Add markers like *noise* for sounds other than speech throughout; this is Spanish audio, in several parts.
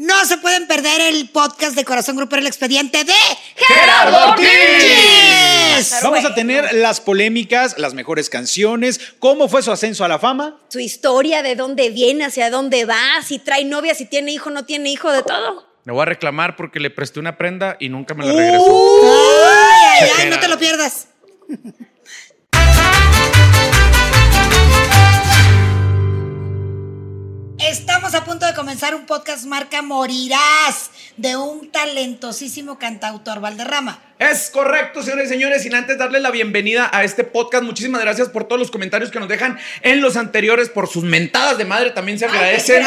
No se pueden perder el podcast de Corazón Grupero El Expediente de ¡Gerardo Ortiz! Vamos a tener las polémicas, las mejores canciones, cómo fue su ascenso a la fama. Su historia, de dónde viene, hacia dónde va, si trae novia, si tiene hijo, no tiene hijo, de todo. Le voy a reclamar porque le presté una prenda y nunca me la regresó. Ay, ay, ay, no te lo pierdas. Estamos a punto de comenzar un podcast marca Morirás de un talentosísimo cantautor Valderrama. Es correcto, señores y señores. Sin antes darle la bienvenida a este podcast, muchísimas gracias por todos los comentarios que nos dejan en los anteriores, por sus mentadas de madre también se agradecen.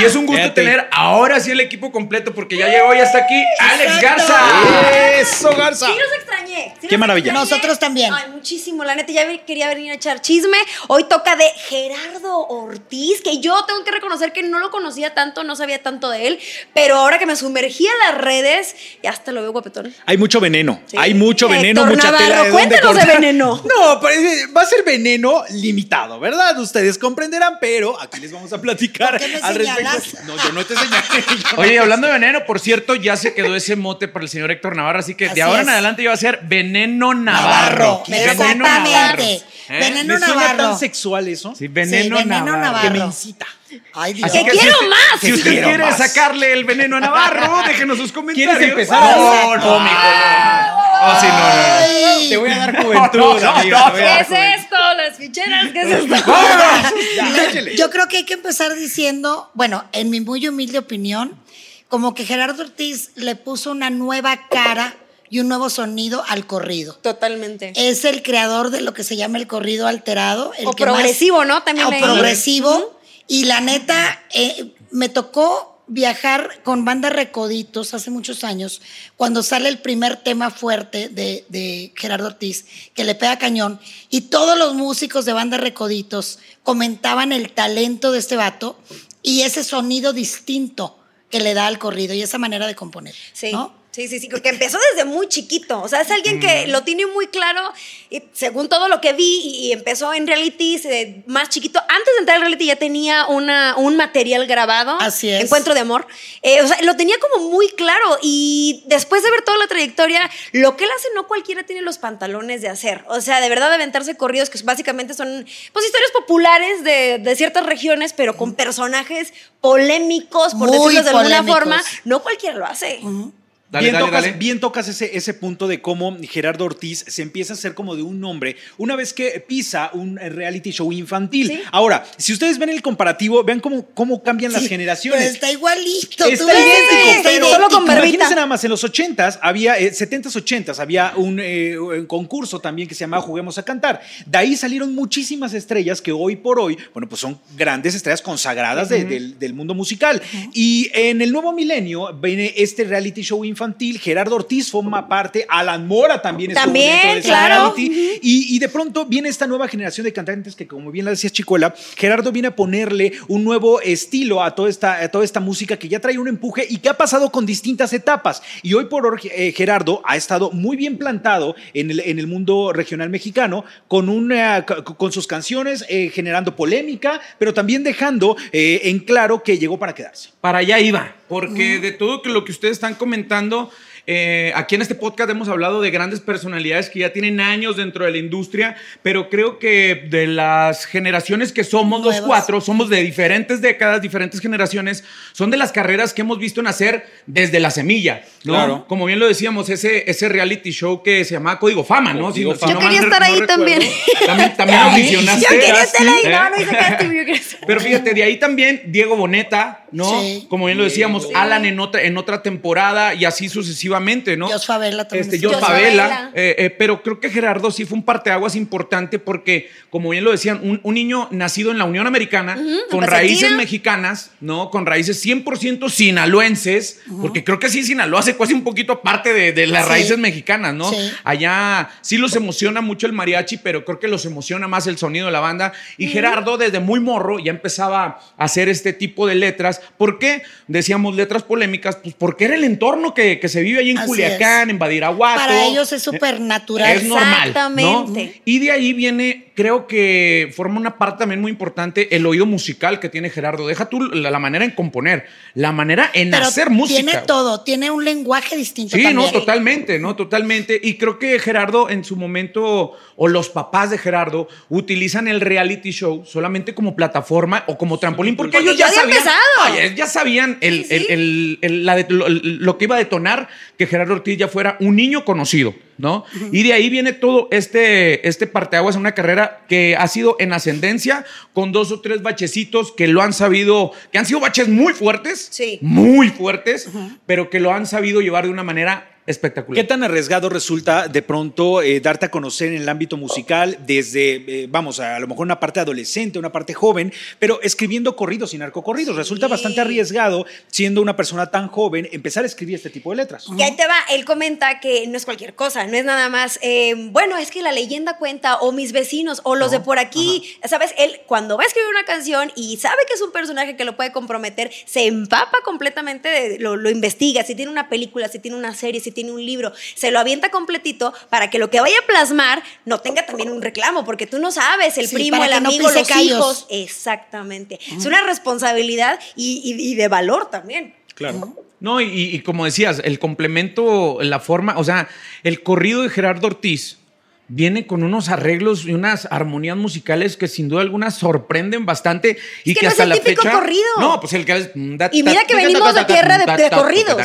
Y es un gusto Fíjate. tener ahora sí el equipo completo porque ya llegó y hasta aquí Alex Exacto. Garza. ¡Eso, Garza! Sí los extrañé. sí Qué los maravilla. extrañé. Nosotros también. Ay, muchísimo. La neta, ya quería venir a echar chisme. Hoy toca de Gerardo Ortiz, que yo tengo que reconocer que no lo conocía tanto, no sabía tanto de él, pero ahora que me sumergí en las redes, ya hasta lo veo guapetón. Hay mucho veneno. Sí. Hay mucho veneno, Héctor mucha Navarro, tela de cuéntanos de veneno. *laughs* No, eh, va a ser veneno limitado, ¿verdad? Ustedes comprenderán, pero aquí les vamos a platicar ¿Por qué me al respecto. No, yo no te señalé. yo Oye, hablando de veneno, por cierto, ya se quedó ese mote para el señor Héctor Navarro, así que Así de ahora en adelante ya va a ser Veneno Navarro. Navarro, Veneno Navarro. exactamente. ¿Eh? Veneno ¿Le suena Navarro. tan sexual eso? Sí, Veneno, Sí, Veneno Navarro. Navarro. Que me incita. Ay, Dios. ¡Que que quiero si usted- más! Si usted Quiero quiere más. sacarle el veneno a Navarro, *laughs* déjenos sus comentarios. ¿Quieres empezar? No, no, mijo, no. Oh, sí, no, no, no. Ay. Te voy a dar juventud, No, no, amiga, no, te voy a ¿Qué es juventud. esto? ¿Las ficheras? ¿Qué es esto? *laughs* Ya. Yo creo que hay que empezar diciendo, bueno, en mi muy humilde opinión, como que Gerardo Ortiz le puso una nueva cara y un nuevo sonido al corrido. Totalmente. Es el creador de lo que se llama el corrido alterado. El O que más- progresivo, ¿no? También o leí. progresivo. Y la neta, eh, me tocó viajar con banda Recoditos hace muchos años, cuando sale el primer tema fuerte de, de Gerardo Ortiz, que le pega cañón, y todos los músicos de banda Recoditos comentaban el talento de este vato y ese sonido distinto que le da al corrido y esa manera de componer. Sí. ¿no? Sí, sí, sí, porque empezó desde muy chiquito. O sea, es alguien que lo tiene muy claro, y según todo lo que vi, y, empezó en realities eh, más chiquito. Antes de entrar al reality ya tenía una, un material grabado. Así es. Encuentro de amor. Eh, o sea, lo tenía como muy claro. Y después de ver toda la trayectoria, lo que él hace no cualquiera tiene los pantalones de hacer. O sea, de verdad aventarse corridos que básicamente son pues historias populares de, de ciertas regiones, pero con personajes polémicos, por Muy decirlo de alguna forma. No cualquiera lo hace. Dale, bien, dale, tocas, dale. bien tocas ese, ese punto de cómo Gerardo Ortiz se empieza a hacer como de un hombre una vez que pisa un reality show infantil. Sí. Ahora, si ustedes ven el comparativo, vean cómo, cómo cambian las Sí, generaciones. pero está igualito. Está idéntico, está pero solo con barbita. imagínense nada más, en los 80s había, eh, 70s, 80s, había un, eh, un concurso también que se llamaba Juguemos a Cantar. De ahí salieron muchísimas estrellas que hoy por hoy, bueno, pues son grandes estrellas consagradas de- del, del mundo musical. Y en el nuevo milenio viene este reality show infantil, Gerardo Ortiz forma parte, Alan Mora también estuvo También, dentro de claro. reality. Y, y de pronto viene esta nueva generación de cantantes que, como bien la decías, Chicuela, Gerardo viene a ponerle un nuevo estilo a toda esta, a toda esta música que ya trae un empuje y que ha pasado con distintas etapas. Y hoy por hoy, eh, Gerardo ha estado muy bien plantado en el, en el mundo regional mexicano con, una, con con sus canciones, eh, generando polémica, pero también dejando eh, en claro que llegó para quedarse. Para allá iba, porque de todo lo que ustedes están comentando, eh, aquí en este podcast hemos hablado de grandes personalidades que ya tienen años dentro de la industria, pero creo que de las generaciones que somos los Nuevas. cuatro, somos de diferentes décadas, diferentes generaciones, son de las carreras que hemos visto nacer desde la semilla, ¿no? Claro. Como bien lo decíamos, ese, ese reality show que se llamaba Código Fama, ¿no? Código no- Fama. Yo quería re- estar ahí recuerdo. también. También, también audicionaste. *laughs* Yo quería estar ahí. ¿Eh? No, no hice casting, yo quería estar. Pero fíjate, de ahí también Diego Boneta, ¿no? Sí. Como bien lo decíamos, Alan en otra, en otra temporada y así sucesivamente, ¿no? Jos Favela también Este. Jos Favela. Eh, eh, pero creo que Gerardo sí fue un parteaguas importante porque, como bien lo decían, un, un niño nacido en la Unión Americana, con raíces mexicanas, ¿no? Con raíces 100% sinaloenses, porque creo que sí, Sinaloa se cuece un poquito parte de, de las Sí. raíces mexicanas, ¿no? Sí. Allá sí los emociona mucho el mariachi, pero creo que los emociona más el sonido de la banda. Y Gerardo, desde muy morro, ya empezaba a hacer este tipo de letras. ¿Por qué? Decíamos letras polémicas, pues porque era el entorno que, que se vive ahí en Así Culiacán, en Badiraguato. Para ellos es súper natural. Es normal. ¿no? Exactamente. Y de ahí viene creo que forma una parte también muy importante el oído musical que tiene Gerardo. Deja tú la, la manera en componer, la manera en Pero hacer música. Tiene todo, tiene un lenguaje distinto. Sí, también. no, totalmente, no, totalmente. Y creo que Gerardo en su momento, o los papás de Gerardo, utilizan el reality show solamente como plataforma o como trampolín, porque, Porque ellos ya, sabían. Ay, ya sabían el, Sí, sí. el- el- el- la de- lo, lo que iba a detonar que Gerardo Ortiz ya fuera un niño conocido, ¿no? Y de ahí viene todo este, este parteaguas en una carrera que ha sido en ascendencia, con dos o tres bachecitos que lo han sabido, que han sido baches muy fuertes, Sí. muy fuertes, pero que lo han sabido llevar de una manera espectacular. ¿Qué tan arriesgado resulta de pronto eh, darte a conocer en el ámbito musical desde, eh, vamos, a, lo mejor una parte adolescente, una parte joven, pero escribiendo corridos y narcocorridos? Resulta bastante arriesgado, siendo una persona tan joven, empezar a escribir este tipo de letras. Y ahí te va, él comenta que no es cualquier cosa, no es nada más, eh, bueno, es que la leyenda cuenta, o mis vecinos, o los de por aquí, ¿sabes? Él cuando va a escribir una canción y sabe que es un personaje que lo puede comprometer, se empapa completamente, de- lo, lo investiga, si tiene una película, si tiene una serie, si tiene un libro, se lo avienta completito para que lo que vaya a plasmar no tenga también un reclamo, porque tú no sabes, el Sí, primo, el no amigo, pise los callos. hijos, exactamente. Es una responsabilidad y- y- y de valor también. Claro. No, y, y como decías, el complemento, la forma, o sea, el corrido de Gerardo Ortiz viene con unos arreglos y unas armonías musicales que sin duda alguna sorprenden bastante y que que, no es hasta el la típico fecha corrido. No, pues el que es Y mira que venimos de tierra de- de corridos.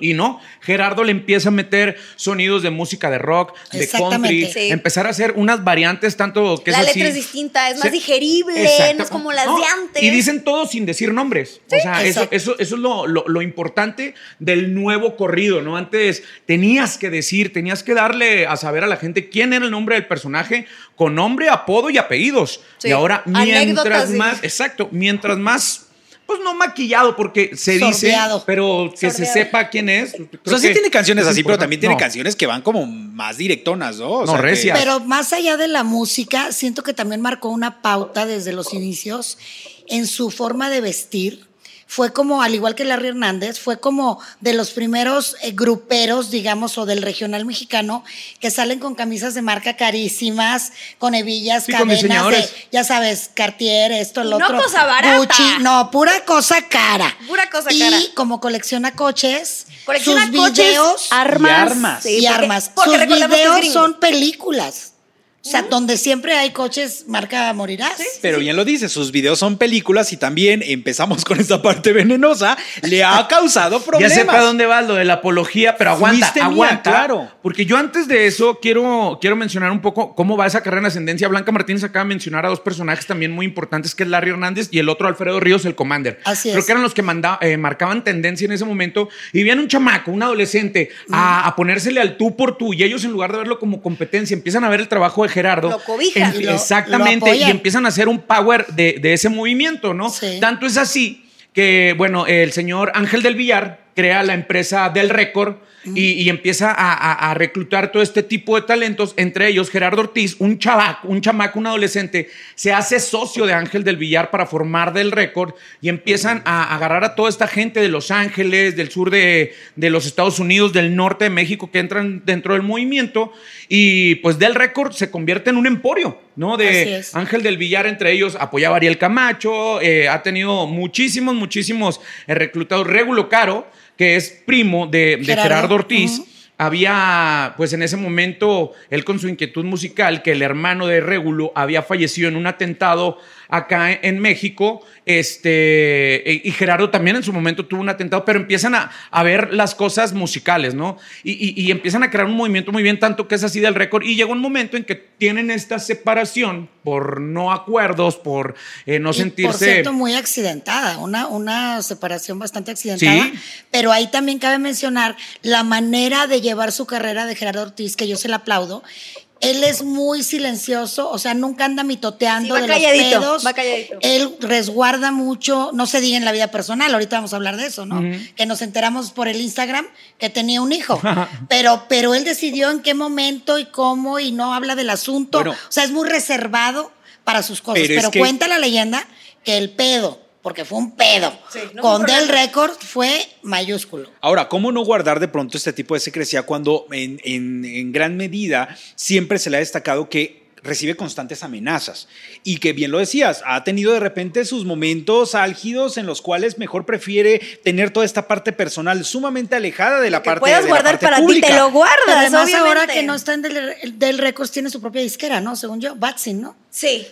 y no, Gerardo le empieza a meter sonidos de música de rock, de country, Sí. empezar a hacer unas variantes tanto que La es letra así. es distinta, es más digerible, Exacto. no es como las No, de antes. Y dicen todo sin decir nombres. o sea, eso, eso, eso es lo, lo- lo importante del nuevo corrido, ¿no? Antes tenías que decir, tenías que darle a saber a la gente quién era el nombre del personaje con nombre, apodo y apellidos. Sí. Y ahora, mientras Anécdotas, más, exacto, mientras más, pues no maquillado, porque se Sordeado. dice, pero que se Sordeado. sepa quién es. O sea, sí tiene canciones así, pero también tiene No. canciones que van como más directonas, ¿no? O No, sea, que- recias. Pero más allá de la música, siento que también marcó una pauta desde los inicios en su forma de vestir. Fue como, al igual que Larry Hernández, fue como de los primeros eh, gruperos, digamos, o del regional mexicano, que salen con camisas de marca carísimas, con hebillas, Sí, con cadenas de, ya sabes, Cartier, esto, lo No otro. cosa barata. Gucci, no, pura cosa cara. Pura cosa y cara. como colecciona coches, Colecciona sus coches, videos armas. Y armas. sí, y porque- armas. Porque Sus videos son películas. O sea, donde siempre hay coches marca Morirás. Pero bien lo dice, sus videos son películas y también empezamos con esta parte venenosa, le ha *laughs* causado Ya problemas. sé para dónde vas lo de la apología, pero aguanta, Fuiste mía, aguanta. claro. Porque yo antes de eso quiero, quiero mencionar un poco cómo va esa carrera en ascendencia. Blanca Martínez acaba de mencionar a dos personajes también muy importantes, que es Larry Hernández y el otro Alfredo Ríos, el Commander. Así Creo es. que eran los que manda- eh, marcaban tendencia en ese momento. Y viene un chamaco, un adolescente, a, a ponérsele al tú por tú. Y ellos, en lugar de verlo como competencia, empiezan a ver el trabajo de Gerardo. Lo cobijan. Y lo- exactamente. lo y empiezan a hacer un power de, de ese movimiento, ¿no? Sí. Tanto es así que, bueno, el señor Ángel del Villar crea la empresa del récord y, y empieza a, a- a reclutar todo este tipo de talentos, entre ellos Gerardo Ortiz, un chavaco, un chamaco, un adolescente, se hace socio de Ángel del Villar para formar del récord y empiezan a agarrar a toda esta gente de Los Ángeles, del sur de, de los Estados Unidos, del norte de México, que entran dentro del movimiento y pues del récord se convierte en un emporio, ¿no? De. Ángel del Villar, entre ellos, apoyaba a Ariel Camacho, eh, ha tenido muchísimos, muchísimos eh, reclutados. Regulo Caro, que es primo de, de Gerardo. Gerardo, Ortiz. Había, pues en ese momento, él con su inquietud musical, que el hermano de Régulo había fallecido en un atentado acá en México, este, e- y Gerardo también en su momento tuvo un atentado, pero empiezan a, a ver las cosas musicales, ¿no? Y, y- y empiezan a crear un movimiento muy bien, tanto que es así del récord, y llega un momento en que tienen esta separación por no acuerdos, por eh, no Y, sentirse... Por cierto, muy accidentada, una, una separación bastante accidentada. Sí. Pero ahí también cabe mencionar la manera de llevar su carrera de Gerardo Ortiz, que yo se la aplaudo. Él es muy silencioso, o sea, nunca anda mitoteando Sí, va de calladito, los pedos. va calladito. Él resguarda mucho, no se diga en la vida personal, ahorita vamos a hablar de eso, ¿no? Que nos enteramos por el Instagram que tenía un hijo. *laughs* pero, pero él decidió en qué momento y cómo y no habla del asunto. Bueno. o sea, es muy reservado para sus cosas. Pero Pero, es que- cuenta la leyenda que el pedo, porque fue un pedo, Sí, no con Del. Record fue mayúsculo. Ahora, ¿cómo no guardar de pronto este tipo de secrecía cuando en, en- en gran medida siempre se le ha destacado que recibe constantes amenazas y que bien lo decías, ha tenido de repente sus momentos álgidos en los cuales mejor prefiere tener toda esta parte personal sumamente alejada de la que parte puedas de la guardar parte para pública. ti, te lo guardas, Pero además obviamente. ahora que no está en del, del Records tiene su propia disquera, ¿no? Según yo, Batsin, ¿no? Sí.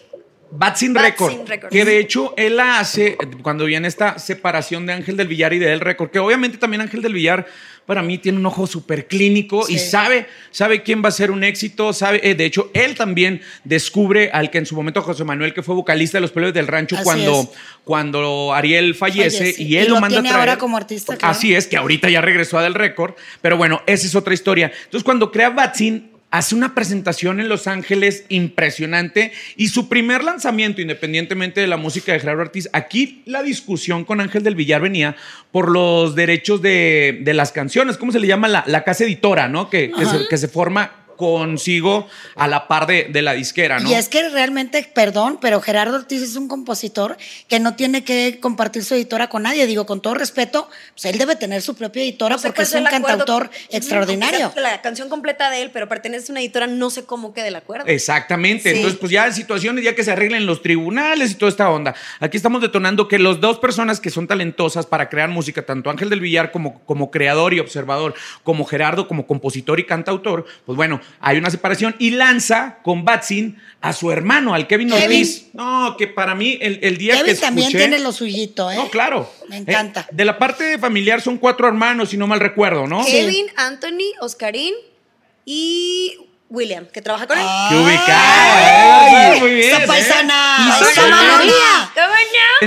Batsin Batsin Record, que de hecho él la hace cuando viene esta separación de Ángel del Villar y de El Record, que obviamente también Ángel del Villar para mí tiene un ojo súper clínico y sabe, sabe quién va a ser un éxito, sabe, eh, de hecho él también descubre al que en su momento José Manuel, que fue vocalista de Los Pelos del Rancho Así cuando, es. cuando Ariel fallece, Fallece. y él Y lo, lo manda tiene a traer. ahora como artista, claro. Así es, que ahorita ya regresó a Del Record, pero bueno, esa es otra historia. Entonces cuando crea Batsin, hace una presentación en Los Ángeles impresionante y su primer lanzamiento, independientemente de la música de Gerardo Ortiz, aquí la discusión con Ángel del Villar venía por los derechos de, de las canciones, ¿cómo se le llama? La, la casa editora, ¿no? Que, que se, que se forma consigo a la par de, de la disquera, ¿no? Y es que realmente, perdón, pero Gerardo Ortiz es un compositor que no tiene que compartir su editora con nadie. Digo, con todo respeto, pues él debe tener su propia editora No sé porque es un cantautor extraordinario. La canción completa de él, pero pertenece a una editora, no sé cómo quede el acuerdo. Exactamente. Sí. Entonces, pues ya en situaciones ya que se arreglen los tribunales y toda esta onda. Aquí estamos detonando que las dos personas que son talentosas para crear música, tanto Ángel del Villar como, como creador y observador, como Gerardo como compositor y cantautor, pues bueno, hay una separación y lanza con Batsin a su hermano, al Kevin, Kevin. Ortiz. No, que para mí el, el día que Kevin escuché... también tiene lo suyito, ¿eh? No, claro. Me encanta. Eh, de la parte familiar son cuatro hermanos, si no mal recuerdo, ¿no? Sí. Kevin, Anthony, Oscarín y William, que trabaja con él. Ah, ¡Qué ubicada! Muy bien, ¡Esa ¿eh? paisana!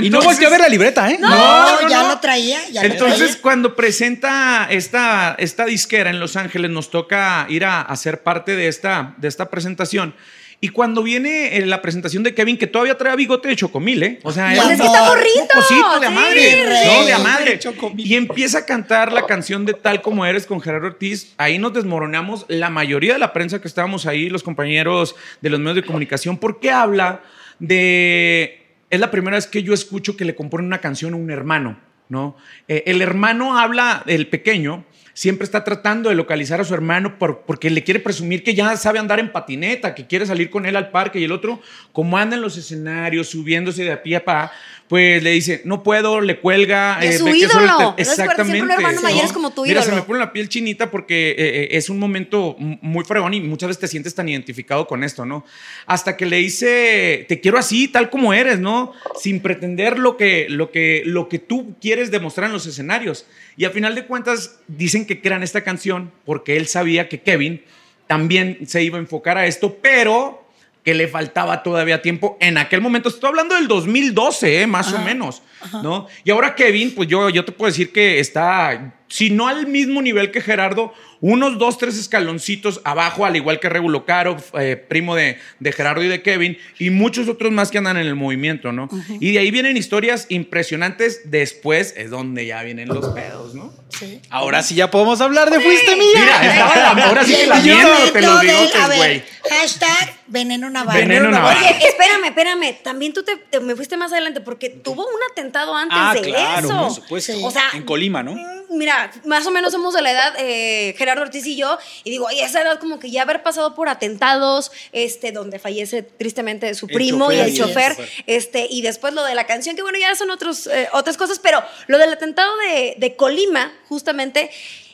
Y no volteó a ver la libreta, ¿eh? No, No, no, ya no. lo traía. Ya lo Entonces, traía. cuando presenta esta, esta disquera en Los Ángeles, nos toca ir a, ser parte de esta, de esta presentación. Y cuando viene eh, la presentación de Kevin, que todavía trae bigote de chocomil, ¿eh? O sea, es Pues es que está de a madre. ¿no? De a madre. Y empieza a cantar la canción de Tal como eres con Gerardo Ortiz. Ahí nos desmoronamos la mayoría de la prensa que estábamos ahí, los compañeros de los medios de comunicación, porque habla de... Es la primera vez que yo escucho que le compone una canción a un hermano, ¿no? Eh, el hermano habla, el pequeño, siempre está tratando de localizar a su hermano por- porque le quiere presumir que ya sabe andar en patineta, que quiere salir con él al parque y el otro, como anda en los escenarios, subiéndose de a pie a pa, pues le dice, no puedo, le cuelga. Y es su que ídolo. te- No es fuerte, siempre un hermano mayor es como tu Mira, se ídolo. me pone la piel chinita porque eh, eh, es un momento muy fregón y muchas veces te sientes tan identificado con esto, ¿no? Hasta que le dice, te quiero así, tal como eres, ¿no? Sin pretender lo que, lo que, lo que tú quieres demostrar en los escenarios. Y al final de cuentas dicen que crean esta canción porque él sabía que Kevin también se iba a enfocar a esto, pero que le faltaba todavía tiempo en aquel momento. Estoy hablando del 2012, ¿eh? más o menos, ¿no? Y ahora Kevin, pues yo, yo te puedo decir que está, si no al mismo nivel que Gerardo, unos dos, tres escaloncitos abajo, al igual que Regulo Caro, eh, primo de, de Gerardo y de Kevin, y muchos otros más que andan en el movimiento, ¿no? Y de ahí vienen historias impresionantes. Después es donde ya vienen los pedos, ¿no? Sí. Ahora sí ya podemos hablar de Fuiste Mía. Mira, está- ahora sí que la miento, te del- bigotes, A güey. hashtag veneno navarro. Veneno navarro. Oye, espérame, espérame. También tú te, te- me fuiste más adelante porque tuvo un atentado antes Ah, de claro, eso. por supuesto. Sí. O sea, en Colima, ¿no? mm, Mira, más o menos somos de la edad, eh, Gerardo Ortiz y yo, y digo, oye, esa edad como que ya haber pasado por atentados, este, donde fallece tristemente su primo y el es. chofer, este, y después lo de la canción, que bueno, ya son otros, eh, otras cosas, pero lo del atentado de, de Colima, justamente,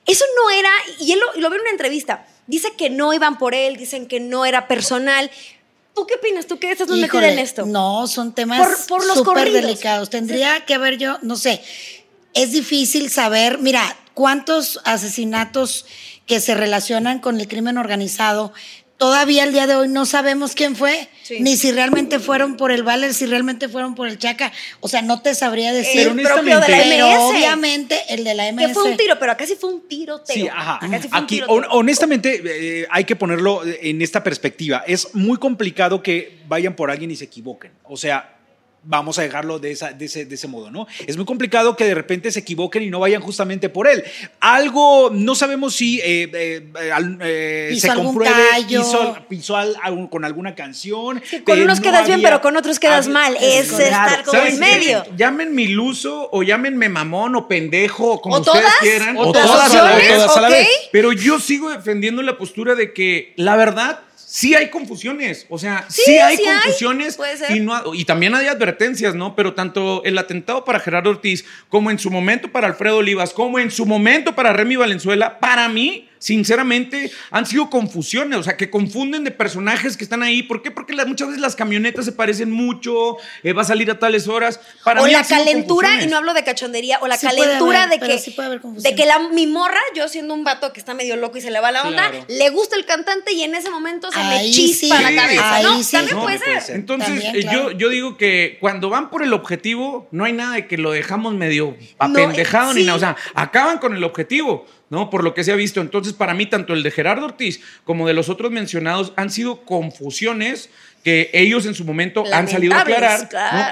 eso no era, y él lo, lo en una entrevista, dice que no iban por él, dicen que no era personal. ¿Tú qué opinas? ¿Tú qué estás metida en esto? No, son temas Por- súper delicados. Tendría que haber yo, no sé, es difícil saber, mira, cuántos asesinatos que se relacionan con el crimen organizado. Todavía al día de hoy no sabemos quién fue, Sí. ni si realmente fueron por el Valer, si realmente fueron por el Chaca. O sea, no te sabría decir. Pero el propio de la Pero MS. obviamente el de la MS. Que fue un tiro, pero acá sí fue un tiroteo. Sí, ajá. Acá sí fue un Aquí, tiroteo. hon- honestamente, eh, hay que ponerlo en esta perspectiva. Es muy complicado que vayan por alguien y se equivoquen. O sea, vamos a dejarlo de, esa, de, ese, de ese modo, ¿no? Es muy complicado que de repente se equivoquen y no vayan justamente por él. Algo, no sabemos si eh, eh, eh, Hizo se compruebe, hizo, pisó al- algún- con alguna canción. Con unos no quedas bien, pero con otros quedas había- mal. Es Es estar como ¿Sabes en medio. Llámenme iluso o llámenme mamón o pendejo, o como ¿O ustedes todas? quieran. O ¿O todas todas a la vez, todas a la vez. Pero yo sigo defendiendo la postura de que la verdad sí hay confusiones. O sea, sí, Sí, hay sí confusiones. Y, no, y también hay advertencias, ¿no? Pero tanto el atentado para Gerardo Ortiz, como en su momento para Alfredo Olivas, como en su momento para Remy Valenzuela, para mí. Sinceramente, han sido confusiones, o sea, que confunden de personajes que están ahí. ¿Por qué? Porque la- muchas veces las camionetas se parecen mucho, eh, va a salir a tales horas. Para o mí la calentura, y no hablo de cachondería, o la Sí calentura haber, de que, sí de que la, mi morra, yo siendo un vato que está medio loco y se le va la onda, Claro. le gusta el cantante y en ese momento se Ahí me chispa sí, la cabeza, ¿no? sí. También No, puede puede ser. ser. Entonces, También, eh, claro. yo, yo digo que cuando van por el objetivo, no hay nada de que lo dejamos medio No, apendejado ni nada. O sea, acaban con el objetivo, ¿no? Por lo que se ha visto. Entonces, para mí, tanto el de Gerardo Ortiz como de los otros mencionados han sido confusiones que ellos en su momento han salido a aclarar.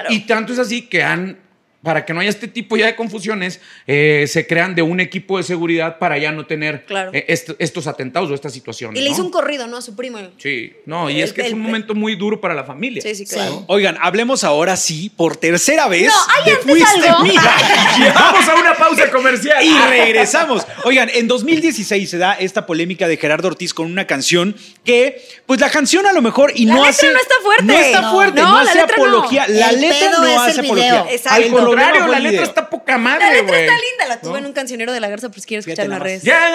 Y tanto es así que han. Para que no haya este tipo ya de confusiones, eh, se crean de un equipo de seguridad para ya no tener Claro. eh, est- estos atentados o estas situaciones. Y le ¿no? hizo un corrido, ¿no? A su primo. Sí, no, y El- es que es el- un momento muy duro para la familia. Sí, sí, claro. Sí. Oigan, hablemos ahora sí, por tercera vez. No, ¿hay Fuiste algo? Mía. *laughs* Vamos a una pausa comercial. Y regresamos. Oigan, en 2016 se da esta polémica de Gerardo Ortiz con una canción que, pues la canción a lo mejor y La no letra hace. no está fuerte. No está fuerte, No, hace apología. La letra no es hace el apología. video. Exacto. Contrario, la letra está poca madre, La letra está linda, la tuve ¿No? en un cancionero de la Garza, quieres Fíjate escuchar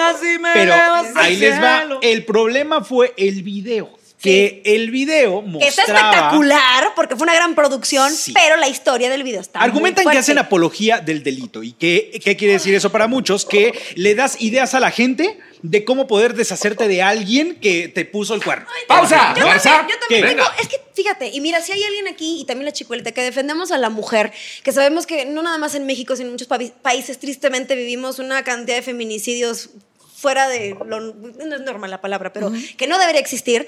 así me Pero ahí les va. El problema fue el video. Que el video Que está mostraba. espectacular porque fue una gran producción, Sí. pero la historia del video está Argumentan muy que hacen apología del delito. ¿Y qué, qué quiere decir eso para muchos? Que le das ideas a la gente de cómo poder deshacerte de alguien que te puso el cuerno. Pausa. Yo también, yo también tengo, es que fíjate, y mira, si hay alguien aquí y también la chicuelita que defendemos a la mujer, que sabemos que no nada más en México, sino en muchos países tristemente vivimos una cantidad de feminicidios fuera de lo no es normal la palabra, pero que no debería existir.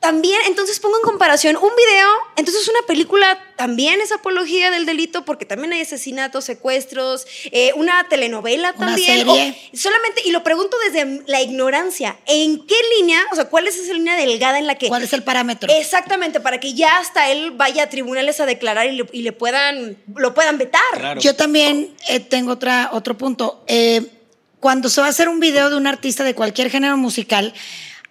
También, entonces pongo en comparación un video, entonces una película también es apología del delito porque también hay asesinatos, secuestros, eh, una telenovela Una también. serie. o- solamente, y lo pregunto desde la ignorancia, ¿en qué línea, o sea, cuál es esa línea delgada en la que... ¿Cuál es el parámetro? Exactamente, para que ya hasta él vaya a tribunales a declarar y le, y le puedan, lo puedan vetar. Claro. Yo también eh, tengo otra, otro punto. Eh, cuando se va a hacer un video de un artista de cualquier género musical,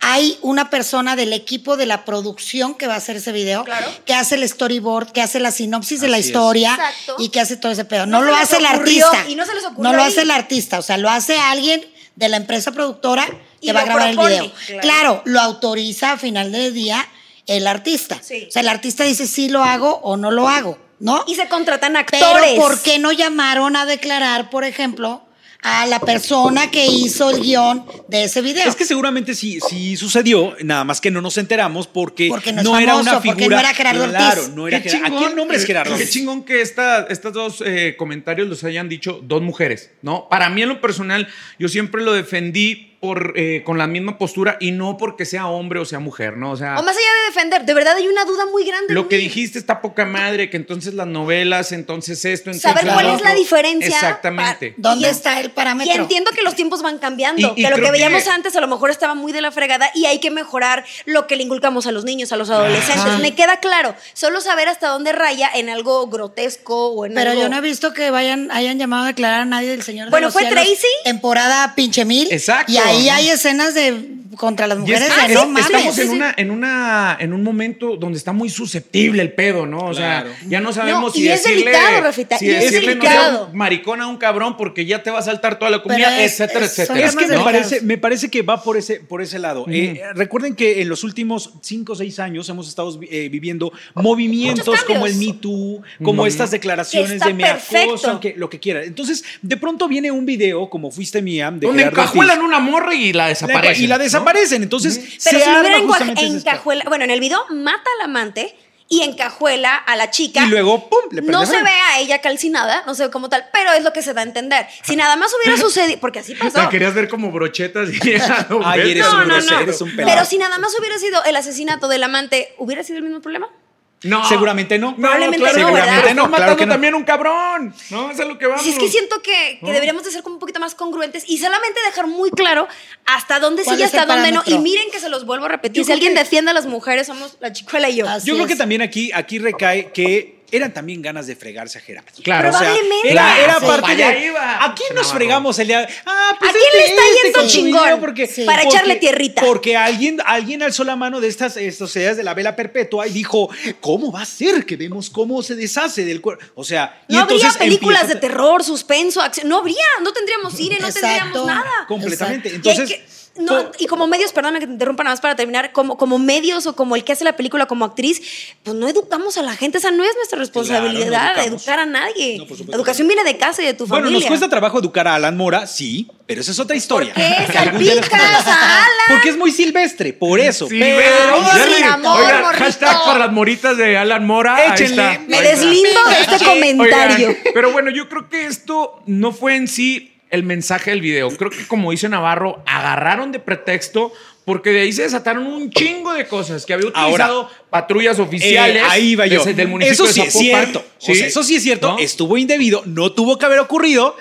hay una persona del equipo de la producción que va a hacer ese video, Claro. que hace el storyboard, que hace la sinopsis de la historia Exacto. y que hace todo ese pedo. No lo hace el artista. y no se les ocurrió No lo ahí. hace el artista, o sea, lo hace alguien de la empresa productora Y que va a grabar propone, el video. claro. Claro. lo autoriza a final del día el artista. Sí. O sea, el artista dice si lo hago o no lo hago, ¿no? Y se contratan Pero actores. ¿por qué no llamaron a declarar, por ejemplo, a la persona que hizo el guion de ese video? Es que seguramente sí, sí sucedió, nada más que no nos enteramos porque, Porque no era una porque figura. no era Gerardo Ortiz. Claro, no era Gerardo. Aquí el nombre es Gerardo. Qué chingón que esta, estas dos eh, comentarios los hayan dicho dos mujeres, ¿no? Para mí en lo personal, yo siempre lo defendí por, eh, con la misma postura y no porque sea hombre o sea mujer, ¿no? O sea, O más allá de defender, de verdad hay una duda muy grande. lo que dijiste está poca madre, que entonces las novelas, entonces esto, entonces Saber cuál es la diferencia Exactamente. ¿Dónde Y- está el Y parámetro? entiendo que los tiempos van cambiando, Y- y que lo que veíamos que- antes a lo mejor estaba muy de la fregada y hay que mejorar lo que le inculcamos a los niños, a los adolescentes. Ajá. Me queda claro, solo saber hasta dónde raya en algo grotesco o en Pero algo... yo no he visto que vayan, hayan llamado a declarar a nadie del Señor de Bueno, los ¿fue Cielos, Tracy? Temporada pinche mil. Exacto. Y ahí hay escenas de contra las mujeres es- de ah, no estamos Sí, en sí. una, en una, en un momento donde está muy susceptible el pedo, ¿no? O Claro. sea, ya no sabemos No, si y es decirle, delicado, Rafita, si y es decirle no delicado. un maricón a un cabrón porque ya te va a saltar toda la comida, es- etcétera, es- etcétera. Es que me parece, me parece que va por ese, por ese lado. Eh, recuerden que en los últimos cinco o seis años hemos estado eh, viviendo movimientos como el Me Too, como estas declaraciones de me acosan, que lo que quieran. Entonces, de pronto viene un video como Fuiste Mía de donde encajuelan una morra y la desaparecen. y la ¿no? Desaparecen. Entonces, Pero se si lo arma hubiera encua- justamente encajuela, bueno, en el video mata al amante y encajuela a la chica. Y luego, pum, le No se ve a ella calcinada, no se ve como tal, pero es lo que se da a entender. Si nada más hubiera sucedido, porque así pasó. La querías ver como brochetas y ya no Ay, eres No, un no, grosero, no. eres un pelado. Pero si nada más hubiera sido el asesinato del amante, ¿hubiera sido el mismo problema? No. Seguramente no. Probablemente claro no, que ¿verdad? Seguramente no, Estás claro matando que no. también un cabrón. No, eso es lo que vamos. Si es que siento que, que deberíamos de ser como un poquito más congruentes y solamente dejar muy claro hasta dónde sí ¿Cuál y hasta dónde no. Y miren que se los vuelvo a repetir. Yo si alguien que- defiende a las mujeres, somos la chicuela y yo. Así Yo creo que también aquí, aquí recae que eran también ganas de fregarse a Gerardo. Claro. O sea, Probablemente. era, era Sí. parte de. iba. ¿A quién nos fregamos el día? Ah, pues ¿A quién le está yendo con su chingón? Porque, Sí. Para echarle tierrita. Porque alguien, alguien alzó la mano de estas sociedades de la vela perpetua y dijo: ¿Cómo va a ser que vemos cómo se deshace del cuerpo? O sea, y No habría películas empieza- de terror, suspenso, acción. No habría, no tendríamos cine, no Exacto. tendríamos nada. Completamente. Exacto. Y hay Entonces. No, y como medios, perdóname que te interrumpa nada más para terminar, como, como medios o como el que hace la película como actriz, pues no educamos a la gente, esa no es nuestra responsabilidad, educar a nadie. No, por supuesto la educación viene de casa y de tu Bueno, familia. nos cuesta trabajo educar a Alan Mora, sí, pero esa es otra historia. ¿Por qué Que *laughs* algún día les salpicas a Alan? Porque es muy silvestre, por eso. Sí, pero- pero- le- amor, oigan, hashtag para las moritas de Alan Mora. ahí Échenle. está. Me Ahí está. deslindo de este comentario. Oigan, pero bueno, yo creo que esto no fue en sí el mensaje del video. Creo que como dice Navarro, agarraron de pretexto porque de ahí se desataron un chingo de cosas que había utilizado patrullas oficiales Eh, ahí va yo. desde- del municipio Eso de sí es cierto. O sea, eso sí es cierto. ¿No? Estuvo indebido, no tuvo que haber ocurrido.